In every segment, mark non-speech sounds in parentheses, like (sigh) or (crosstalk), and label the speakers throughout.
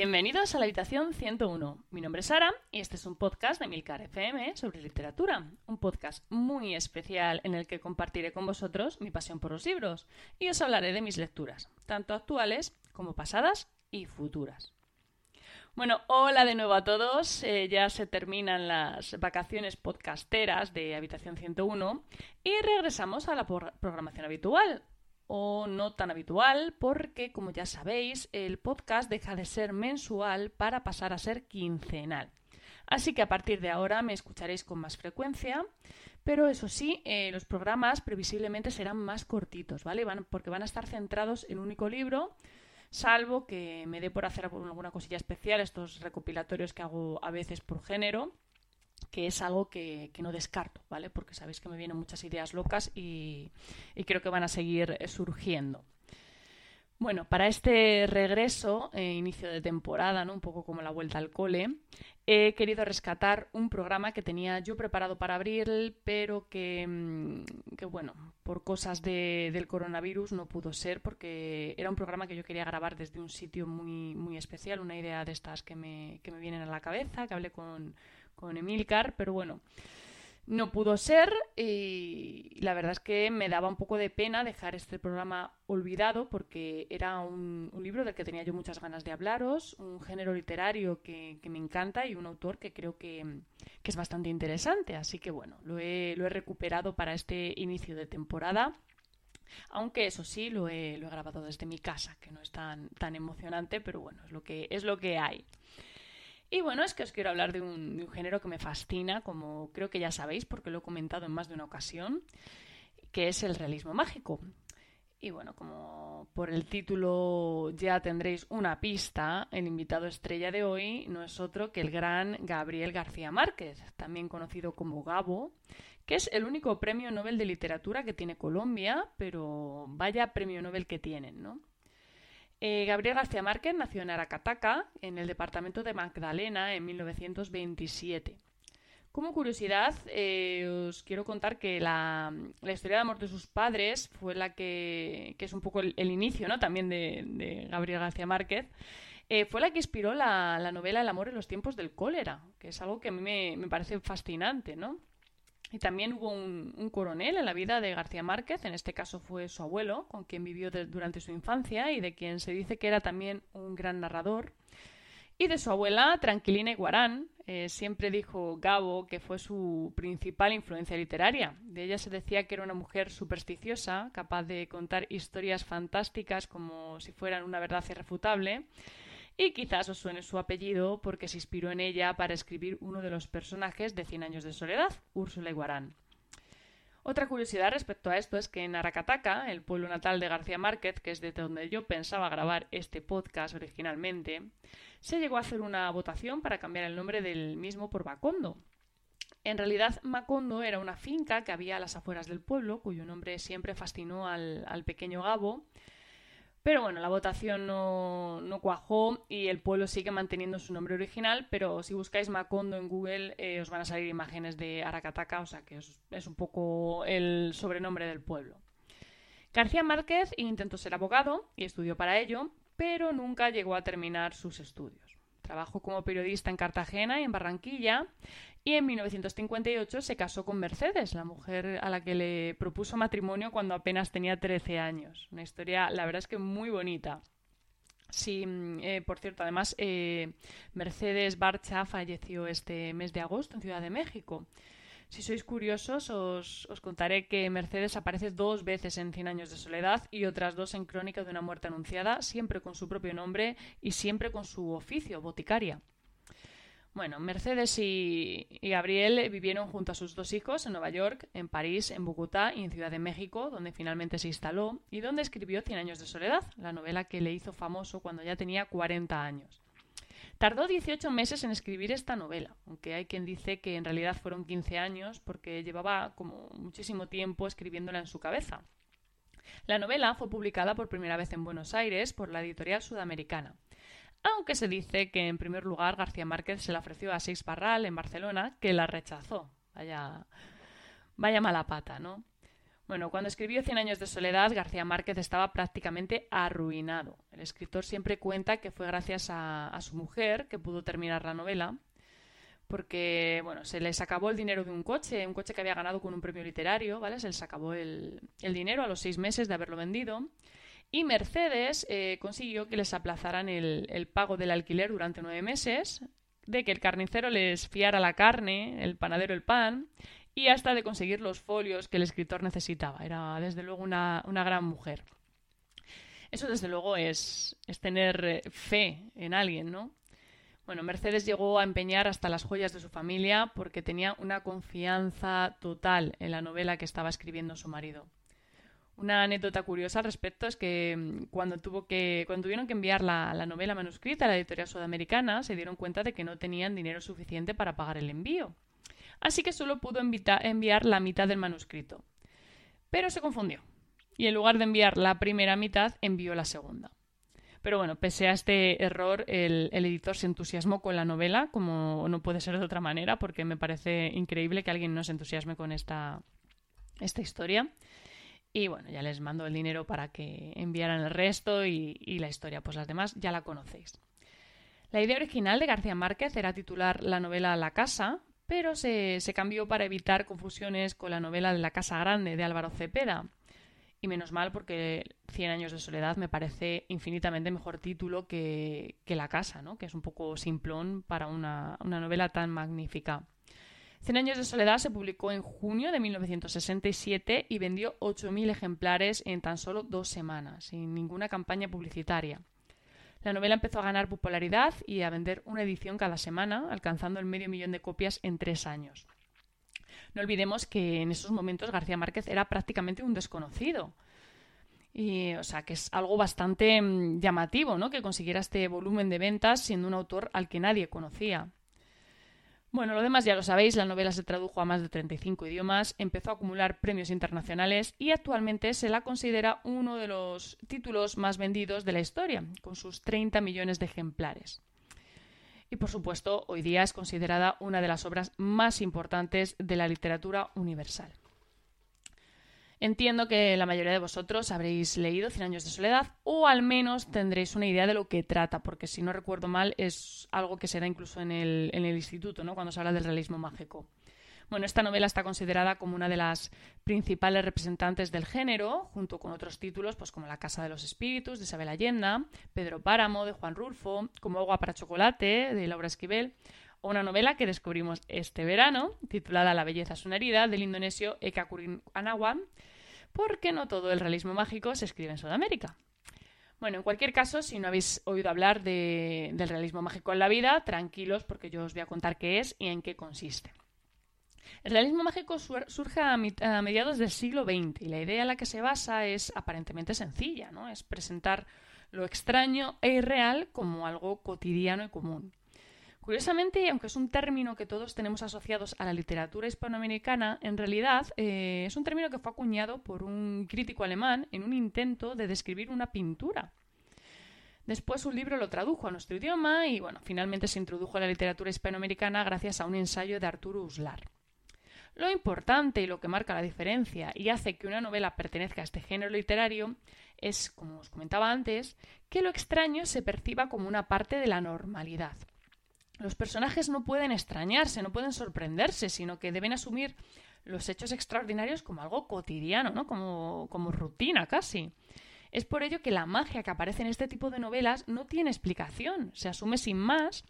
Speaker 1: Bienvenidos a la habitación 101. Mi nombre es Sara y este es un podcast de Milcar FM sobre literatura. Un podcast muy especial en el que compartiré con vosotros mi pasión por los libros y os hablaré de mis lecturas, tanto actuales como pasadas y futuras. Bueno, hola de nuevo a todos. Eh, ya se terminan las vacaciones podcasteras de Habitación 101 y regresamos a la programación habitual o no tan habitual porque, como ya sabéis, el podcast deja de ser mensual para pasar a ser quincenal. Así que a partir de ahora me escucharéis con más frecuencia, pero eso sí, eh, los programas previsiblemente serán más cortitos, ¿vale? Van, porque van a estar centrados en un único libro, salvo que me dé por hacer alguna cosilla especial, estos recopilatorios que hago a veces por género, que es algo que, no descarto, ¿vale? Porque sabéis que me vienen muchas ideas locas y, creo que van a seguir eh, surgiendo. Bueno, para este regreso, eh, inicio de temporada, ¿no? un poco como la vuelta al cole, he querido rescatar un programa que tenía yo preparado para abril, pero que, mm, que bueno, por cosas del coronavirus no pudo ser, porque era un programa que yo quería grabar desde un sitio muy, muy especial, una idea de estas que me, que me vienen a la cabeza, que hablé con, con Emilcar, pero bueno, no pudo ser y la verdad es que me daba un poco de pena dejar este programa olvidado porque era un, libro del que tenía yo muchas ganas de hablaros, un género literario que, me encanta y un autor que creo que, es bastante interesante. Así que bueno, lo he, recuperado para este inicio de temporada. Aunque eso sí, lo he, lo he grabado desde mi casa, que no es tan, tan emocionante, pero bueno, es lo que, es lo que hay. Y bueno, es que os quiero hablar de un, género que me fascina, como creo que ya sabéis, porque lo he comentado en más de una ocasión, que es el realismo mágico. Y bueno, como por el título ya tendréis una pista, el invitado estrella de hoy no es otro que el gran Gabriel García Márquez, también conocido como Gabo, que es el único premio Nobel de literatura que tiene Colombia, pero vaya premio Nobel que tienen, ¿no? Eh, Gabriel García Márquez nació en Aracataca, en el departamento de Magdalena, en 1927. Como curiosidad, eh, os quiero contar que la, historia de amor de sus padres fue la que, es un poco el, inicio ¿no? también de, Gabriel García Márquez, eh, fue la que inspiró la, novela El amor en los tiempos del cólera, que es algo que a mí me, me parece fascinante, ¿no? Y también hubo un, coronel en la vida de García Márquez, en este caso fue su abuelo, con quien vivió durante su infancia y de quien se dice que era también un gran narrador. Y de su abuela, Tranquilina Iguarán, eh, siempre dijo Gabo que fue su principal influencia literaria. De ella se decía que era una mujer supersticiosa, capaz de contar historias fantásticas como si fueran una verdad irrefutable y quizás os suene su apellido porque se inspiró en ella para escribir uno de los personajes de Cien años de soledad, Úrsula Iguarán. Otra curiosidad respecto a esto es que en Aracataca, el pueblo natal de García Márquez, que es de donde yo pensaba grabar este podcast originalmente, se llegó a hacer una votación para cambiar el nombre del mismo por Macondo. En realidad, Macondo era una finca que había a las afueras del pueblo, cuyo nombre siempre fascinó al, al pequeño Gabo, pero bueno, la votación no, cuajó y el pueblo sigue manteniendo su nombre original, pero si buscáis Macondo en Google eh, os van a salir imágenes de Aracataca, o sea que es, un poco el sobrenombre del pueblo. García Márquez intentó ser abogado y estudió para ello, pero nunca llegó a terminar sus estudios. Trabajó como periodista en Cartagena y en Barranquilla y en 1958 se casó con Mercedes, la mujer a la que le propuso matrimonio cuando apenas tenía 13 años. Una historia, la verdad es que muy bonita. Sí, mm, eh, por cierto, además eh, Mercedes Barcha falleció este mes de agosto en Ciudad de México. Si sois curiosos, os, os, contaré que Mercedes aparece dos veces en Cien años de soledad y otras dos en Crónica de una muerte anunciada, siempre con su propio nombre y siempre con su oficio, boticaria. Bueno, Mercedes y, Gabriel vivieron junto a sus dos hijos en Nueva York, en París, en Bogotá y en Ciudad de México, donde finalmente se instaló y donde escribió Cien años de soledad, la novela que le hizo famoso cuando ya tenía 40 años. Tardó 18 meses en escribir esta novela, aunque hay quien dice que en realidad fueron 15 años porque llevaba como muchísimo tiempo escribiéndola en su cabeza. La novela fue publicada por primera vez en Buenos Aires por la editorial sudamericana aunque se dice que en primer lugar García Márquez se la ofreció a Seix Barral en Barcelona, que la rechazó. Vaya, vaya mala pata, ¿no? Bueno, cuando escribió Cien años de soledad, García Márquez estaba prácticamente arruinado. El escritor siempre cuenta que fue gracias a, su mujer que pudo terminar la novela, porque bueno, se les acabó el dinero de un coche, un coche que había ganado con un premio literario, ¿vale? Se les acabó el, dinero a los seis meses de haberlo vendido. Y Mercedes eh, consiguió que les aplazaran el, el, pago del alquiler durante nueve meses, de que el carnicero les fiara la carne, el panadero el pan, y hasta de conseguir los folios que el escritor necesitaba. Era desde luego una, gran mujer. Eso desde luego es, es tener eh, fe en alguien, ¿no? Bueno, Mercedes llegó a empeñar hasta las joyas de su familia porque tenía una confianza total en la novela que estaba escribiendo su marido. Una anécdota curiosa al respecto es que mm, cuando, tuvo que, cuando tuvieron que enviar la, la novela manuscrita a la editorial sudamericana, se dieron cuenta de que no tenían dinero suficiente para pagar el envío así que solo pudo enviar la mitad del manuscrito. Pero se confundió, y en lugar de enviar la primera mitad, envió la segunda. Pero bueno, pese a este error, el, editor se entusiasmó con la novela, como no puede ser de otra manera, porque me parece increíble que alguien no se entusiasme con esta, historia. Y bueno, ya les mando el dinero para que enviaran el resto y, y la historia, pues las demás ya la conocéis. La idea original de García Márquez era titular la novela La Casa, pero se, cambió para evitar confusiones con la novela de La Casa Grande de Álvaro Cepeda. Y menos mal porque Cien años de soledad me parece infinitamente mejor título que, La Casa, ¿no? que es un poco simplón para una, una novela tan magnífica. Cien años de soledad se publicó en junio de 1967 y vendió 8.000 ejemplares en tan solo dos semanas, sin ninguna campaña publicitaria. La novela empezó a ganar popularidad y a vender una edición cada semana, alcanzando el medio millón de copias en tres años. No olvidemos que en esos momentos García Márquez era prácticamente un desconocido. Y, o sea, que es algo bastante mm, llamativo, ¿no? Que consiguiera este volumen de ventas siendo un autor al que nadie conocía. Bueno, lo demás ya lo sabéis, la novela se tradujo a más de 35 idiomas, empezó a acumular premios internacionales y actualmente se la considera uno de los títulos más vendidos de la historia, con sus 30 millones de ejemplares. Y por supuesto, hoy día es considerada una de las obras más importantes de la literatura universal. Entiendo que la mayoría de vosotros habréis leído Cien años de soledad o al menos tendréis una idea de lo que trata, porque si no recuerdo mal es algo que se da incluso en el, en el instituto, ¿no? cuando se habla del realismo mágico. Bueno, esta novela está considerada como una de las principales representantes del género, junto con otros títulos pues como La Casa de los Espíritus, de Isabel Allenda, Pedro Páramo, de Juan Rulfo, como Agua para Chocolate, de Laura Esquivel, una novela que descubrimos este verano, titulada La belleza es una herida, del indonesio Eka Kurin porque no todo el realismo mágico se escribe en Sudamérica. Bueno, en cualquier caso, si no habéis oído hablar del realismo mágico en la vida, tranquilos porque yo os voy a contar qué es y en qué consiste. El realismo mágico surge a, mediados del siglo XX y la idea en la que se basa es aparentemente sencilla, ¿no? Es presentar lo extraño e irreal como algo cotidiano y común. Curiosamente, aunque es un término que todos tenemos asociados a la literatura hispanoamericana, en realidad eh, es un término que fue acuñado por un crítico alemán en un intento de describir una pintura. Después un libro lo tradujo a nuestro idioma y bueno, finalmente se introdujo a la literatura hispanoamericana gracias a un ensayo de Arturo Uslar. Lo importante y lo que marca la diferencia y hace que una novela pertenezca a este género literario es, como os comentaba antes, que lo extraño se perciba como una parte de la normalidad. Los personajes no pueden extrañarse, no pueden sorprenderse, sino que deben asumir los hechos extraordinarios como algo cotidiano, ¿no? como, como rutina casi. Es por ello que la magia que aparece en este tipo de novelas no tiene explicación, se asume sin más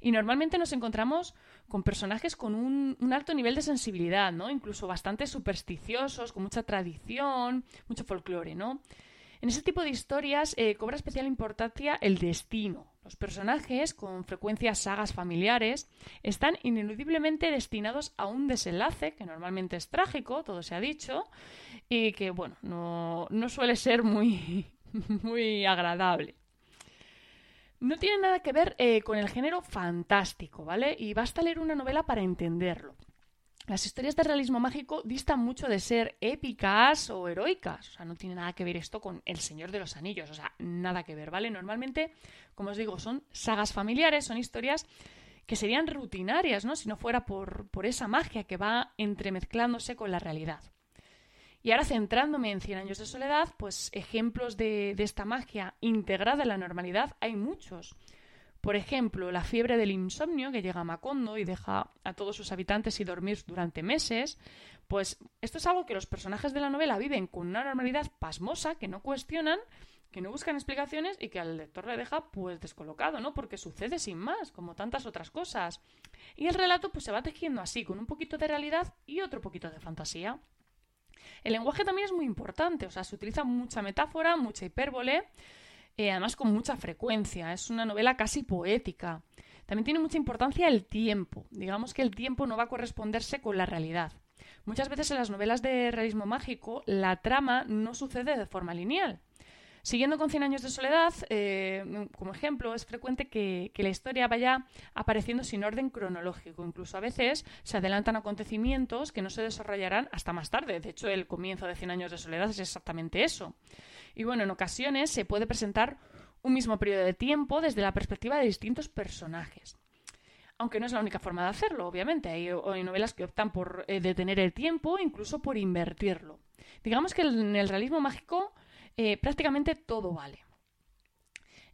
Speaker 1: y normalmente nos encontramos con personajes con un, alto nivel de sensibilidad, ¿no? incluso bastante supersticiosos, con mucha tradición, mucho folclore. ¿no? En ese tipo de historias eh, cobra especial importancia el destino. Los personajes, con frecuencia sagas familiares, están ineludiblemente destinados a un desenlace que normalmente es trágico, todo se ha dicho, y que, bueno, no, suele ser muy, (laughs) muy agradable. No tiene nada que ver eh, con el género fantástico, ¿vale? Y basta leer una novela para entenderlo. Las historias de realismo mágico distan mucho de ser épicas o heroicas. O sea, no tiene nada que ver esto con El Señor de los Anillos. O sea, nada que ver, ¿vale? Normalmente, como os digo, son sagas familiares, son historias que serían rutinarias, ¿no? Si no fuera por, por esa magia que va entremezclándose con la realidad. Y ahora centrándome en Cien años de soledad, pues ejemplos de, de esta magia integrada en la normalidad hay muchos. Por ejemplo, la fiebre del insomnio que llega a Macondo y deja a todos sus habitantes sin dormir durante meses, pues esto es algo que los personajes de la novela viven con una normalidad pasmosa que no cuestionan, que no buscan explicaciones y que al lector le deja pues descolocado, ¿no? Porque sucede sin más, como tantas otras cosas. Y el relato pues se va tejiendo así, con un poquito de realidad y otro poquito de fantasía. El lenguaje también es muy importante, o sea, se utiliza mucha metáfora, mucha hipérbole, eh, además con mucha frecuencia. Es una novela casi poética. También tiene mucha importancia el tiempo. Digamos que el tiempo no va a corresponderse con la realidad. Muchas veces en las novelas de realismo mágico la trama no sucede de forma lineal. Siguiendo con Cien años de soledad, eh, como ejemplo, es frecuente que, la historia vaya apareciendo sin orden cronológico. Incluso a veces se adelantan acontecimientos que no se desarrollarán hasta más tarde. De hecho, el comienzo de Cien años de soledad es exactamente eso. Y bueno, en ocasiones se puede presentar un mismo periodo de tiempo desde la perspectiva de distintos personajes. Aunque no es la única forma de hacerlo, obviamente. Hay, novelas que optan por eh, detener el tiempo, incluso por invertirlo. Digamos que en el realismo mágico eh, prácticamente todo vale.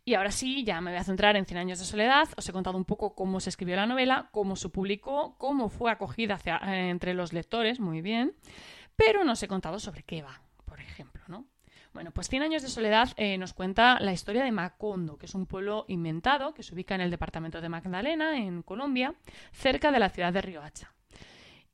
Speaker 1: Y ahora sí, ya me voy a centrar en Cien años de soledad. Os he contado un poco cómo se escribió la novela, cómo se publicó, cómo fue acogida eh, entre los lectores, muy bien. Pero no os he contado sobre qué va, por ejemplo, ¿no? Bueno, pues Cien años de soledad eh, nos cuenta la historia de Macondo, que es un pueblo inventado que se ubica en el departamento de Magdalena, en Colombia, cerca de la ciudad de Riohacha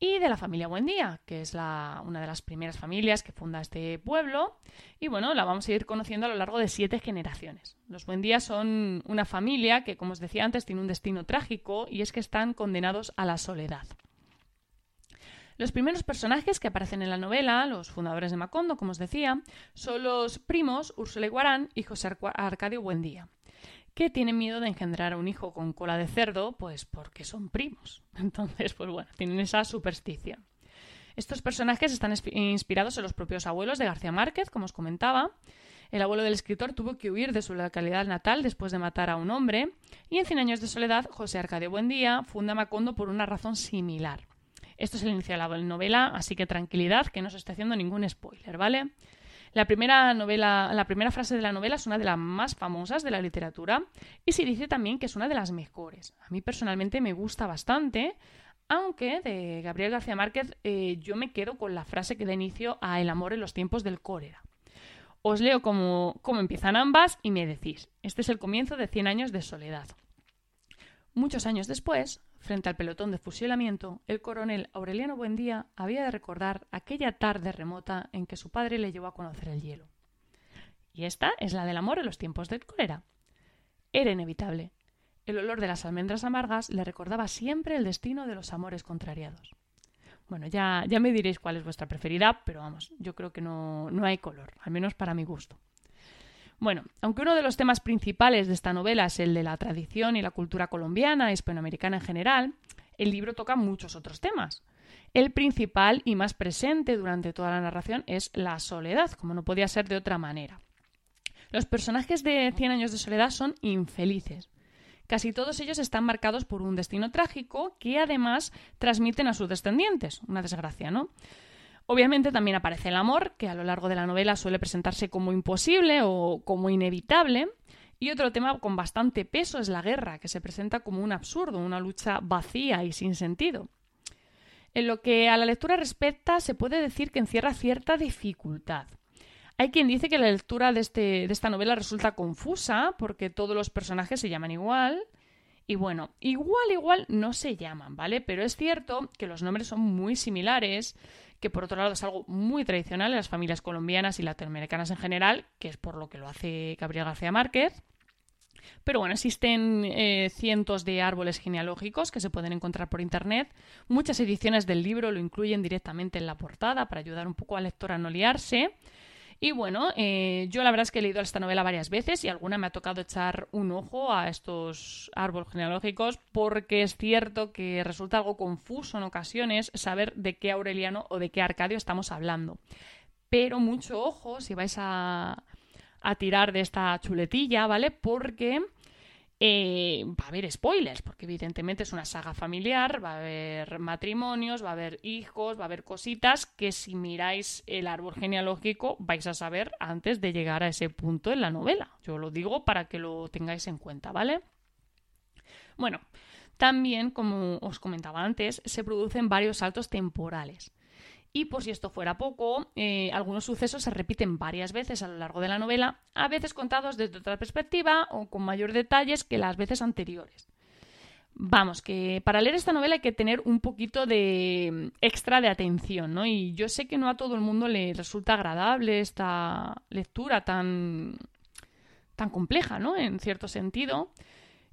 Speaker 1: y de la familia Buendía, que es la, una de las primeras familias que funda este pueblo. Y bueno, la vamos a ir conociendo a lo largo de siete generaciones. Los Buendía son una familia que, como os decía antes, tiene un destino trágico y es que están condenados a la soledad. Los primeros personajes que aparecen en la novela, los fundadores de Macondo, como os decía, son los primos Úrsula Iguarán y José Arcadio Buendía que tienen miedo de engendrar a un hijo con cola de cerdo, pues porque son primos. (laughs) Entonces, pues bueno, tienen esa superstición. Estos personajes están inspirados en los propios abuelos de García Márquez, como os comentaba. El abuelo del escritor tuvo que huir de su localidad natal después de matar a un hombre, y en Cien años de soledad, José Arcadio Buendía funda Macondo por una razón similar. Esto es el inicio de la novela, así que tranquilidad, que no se está haciendo ningún spoiler, ¿vale? La primera, novela, la primera frase de la novela es una de las más famosas de la literatura y se dice también que es una de las mejores. A mí personalmente me gusta bastante, aunque de Gabriel García Márquez eh, yo me quedo con la frase que da inicio a El amor en los tiempos del cólera. Os leo cómo, cómo empiezan ambas y me decís. Este es el comienzo de Cien años de soledad. Muchos años después, Frente al pelotón de fusilamiento, el coronel Aureliano Buendía había de recordar aquella tarde remota en que su padre le llevó a conocer el hielo. Y esta es la del amor en los tiempos del cólera. Era inevitable. El olor de las almendras amargas le recordaba siempre el destino de los amores contrariados. Bueno, ya, ya me diréis cuál es vuestra preferida, pero vamos, yo creo que no, no hay color, al menos para mi gusto. Bueno, aunque uno de los temas principales de esta novela es el de la tradición y la cultura colombiana, hispanoamericana en general, el libro toca muchos otros temas. El principal y más presente durante toda la narración es la soledad, como no podía ser de otra manera. Los personajes de Cien años de soledad son infelices. Casi todos ellos están marcados por un destino trágico que además transmiten a sus descendientes. Una desgracia, ¿no? Obviamente también aparece el amor, que a lo largo de la novela suele presentarse como imposible o como inevitable. Y otro tema con bastante peso es la guerra, que se presenta como un absurdo, una lucha vacía y sin sentido. En lo que a la lectura respecta, se puede decir que encierra cierta dificultad. Hay quien dice que la lectura de, este, de esta novela resulta confusa porque todos los personajes se llaman igual. Y bueno, igual, igual no se llaman, ¿vale? Pero es cierto que los nombres son muy similares que por otro lado es algo muy tradicional en las familias colombianas y latinoamericanas en general, que es por lo que lo hace Gabriel García Márquez. Pero bueno, existen eh, cientos de árboles genealógicos que se pueden encontrar por internet. Muchas ediciones del libro lo incluyen directamente en la portada para ayudar un poco al lector a no liarse. Y bueno, eh, yo la verdad es que he leído esta novela varias veces y alguna me ha tocado echar un ojo a estos árboles genealógicos porque es cierto que resulta algo confuso en ocasiones saber de qué Aureliano o de qué Arcadio estamos hablando. Pero mucho ojo si vais a, a tirar de esta chuletilla, ¿vale? Porque eh, va a haber spoilers, porque evidentemente es una saga familiar, va a haber matrimonios, va a haber hijos, va a haber cositas que si miráis el árbol genealógico vais a saber antes de llegar a ese punto en la novela. Yo lo digo para que lo tengáis en cuenta, ¿vale? Bueno, también, como os comentaba antes, se producen varios saltos temporales. Y por si esto fuera poco, eh, algunos sucesos se repiten varias veces a lo largo de la novela, a veces contados desde otra perspectiva o con mayor detalles que las veces anteriores. Vamos, que para leer esta novela hay que tener un poquito de extra de atención, ¿no? Y yo sé que no a todo el mundo le resulta agradable esta lectura tan, tan compleja, ¿no? En cierto sentido.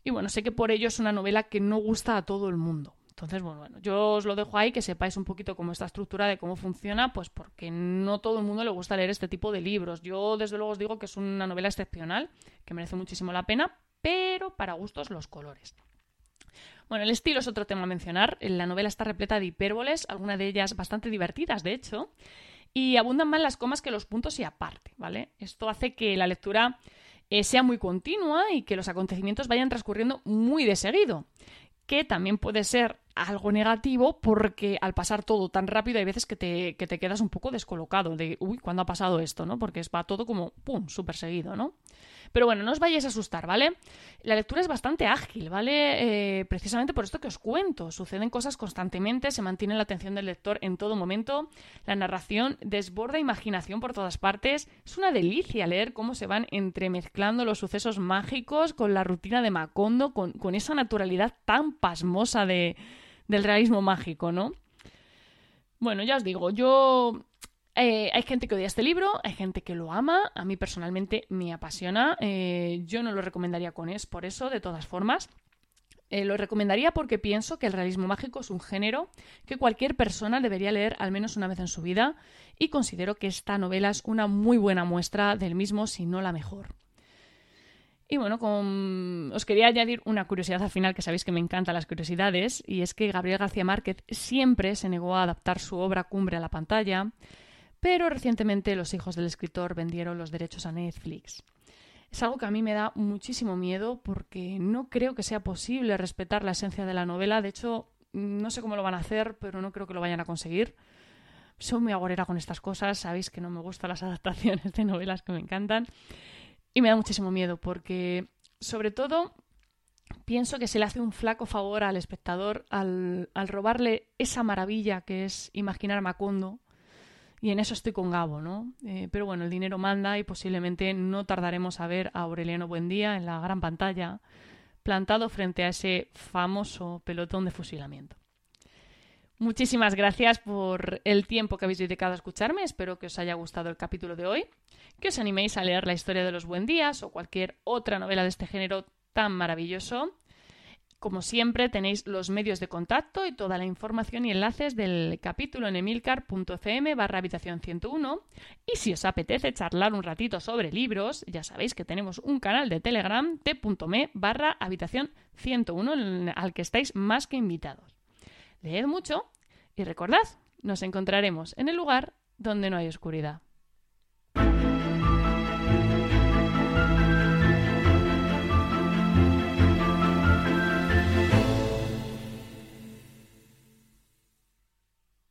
Speaker 1: Y bueno, sé que por ello es una novela que no gusta a todo el mundo. Entonces, bueno, bueno, yo os lo dejo ahí, que sepáis un poquito cómo esta estructura de cómo funciona, pues porque no todo el mundo le gusta leer este tipo de libros. Yo, desde luego, os digo que es una novela excepcional, que merece muchísimo la pena, pero para gustos los colores. Bueno, el estilo es otro tema a mencionar. La novela está repleta de hipérboles, algunas de ellas bastante divertidas, de hecho, y abundan más las comas que los puntos y aparte, ¿vale? Esto hace que la lectura eh, sea muy continua y que los acontecimientos vayan transcurriendo muy de seguido que también puede ser algo negativo porque al pasar todo tan rápido hay veces que te, que te quedas un poco descolocado de, uy, ¿cuándo ha pasado esto? ¿no? Porque va todo como, ¡pum!, súper seguido, ¿no? Pero bueno, no os vayáis a asustar, ¿vale? La lectura es bastante ágil, ¿vale? Eh, precisamente por esto que os cuento. Suceden cosas constantemente, se mantiene la atención del lector en todo momento, la narración desborda imaginación por todas partes. Es una delicia leer cómo se van entremezclando los sucesos mágicos con la rutina de Macondo, con, con esa naturalidad tan pasmosa de, del realismo mágico, ¿no? Bueno, ya os digo, yo eh, hay gente que odia este libro, hay gente que lo ama, a mí personalmente me apasiona, eh, yo no lo recomendaría con es por eso, de todas formas. Eh, lo recomendaría porque pienso que el realismo mágico es un género que cualquier persona debería leer al menos una vez en su vida y considero que esta novela es una muy buena muestra del mismo, si no la mejor. Y bueno, os quería añadir una curiosidad al final, que sabéis que me encantan las curiosidades, y es que Gabriel García Márquez siempre se negó a adaptar su obra cumbre a la pantalla, pero recientemente los hijos del escritor vendieron los derechos a Netflix. Es algo que a mí me da muchísimo miedo porque no creo que sea posible respetar la esencia de la novela. De hecho, no sé cómo lo van a hacer, pero no creo que lo vayan a conseguir. Soy muy agorera con estas cosas, sabéis que no me gustan las (laughs) adaptaciones de novelas que me encantan. Y me da muchísimo miedo porque, sobre todo, pienso que se le hace un flaco favor al espectador al, al robarle esa maravilla que es imaginar Macondo y en eso estoy con Gabo, ¿no? Eh, pero bueno, el dinero manda y posiblemente no tardaremos a ver a Aureliano Buendía en la gran pantalla, plantado frente a ese famoso pelotón de fusilamiento. Muchísimas gracias por el tiempo que habéis dedicado a escucharme. Espero que os haya gustado el capítulo de hoy, que os animéis a leer la historia de los Buendías o cualquier otra novela de este género tan maravilloso. Como siempre, tenéis los medios de contacto y toda la información y enlaces del capítulo en emilcar.fm barra habitación 101. Y si os apetece charlar un ratito sobre libros, ya sabéis que tenemos un canal de Telegram t.me barra habitación 101 al que estáis más que invitados. Leed mucho y recordad, nos encontraremos en el lugar donde no hay oscuridad.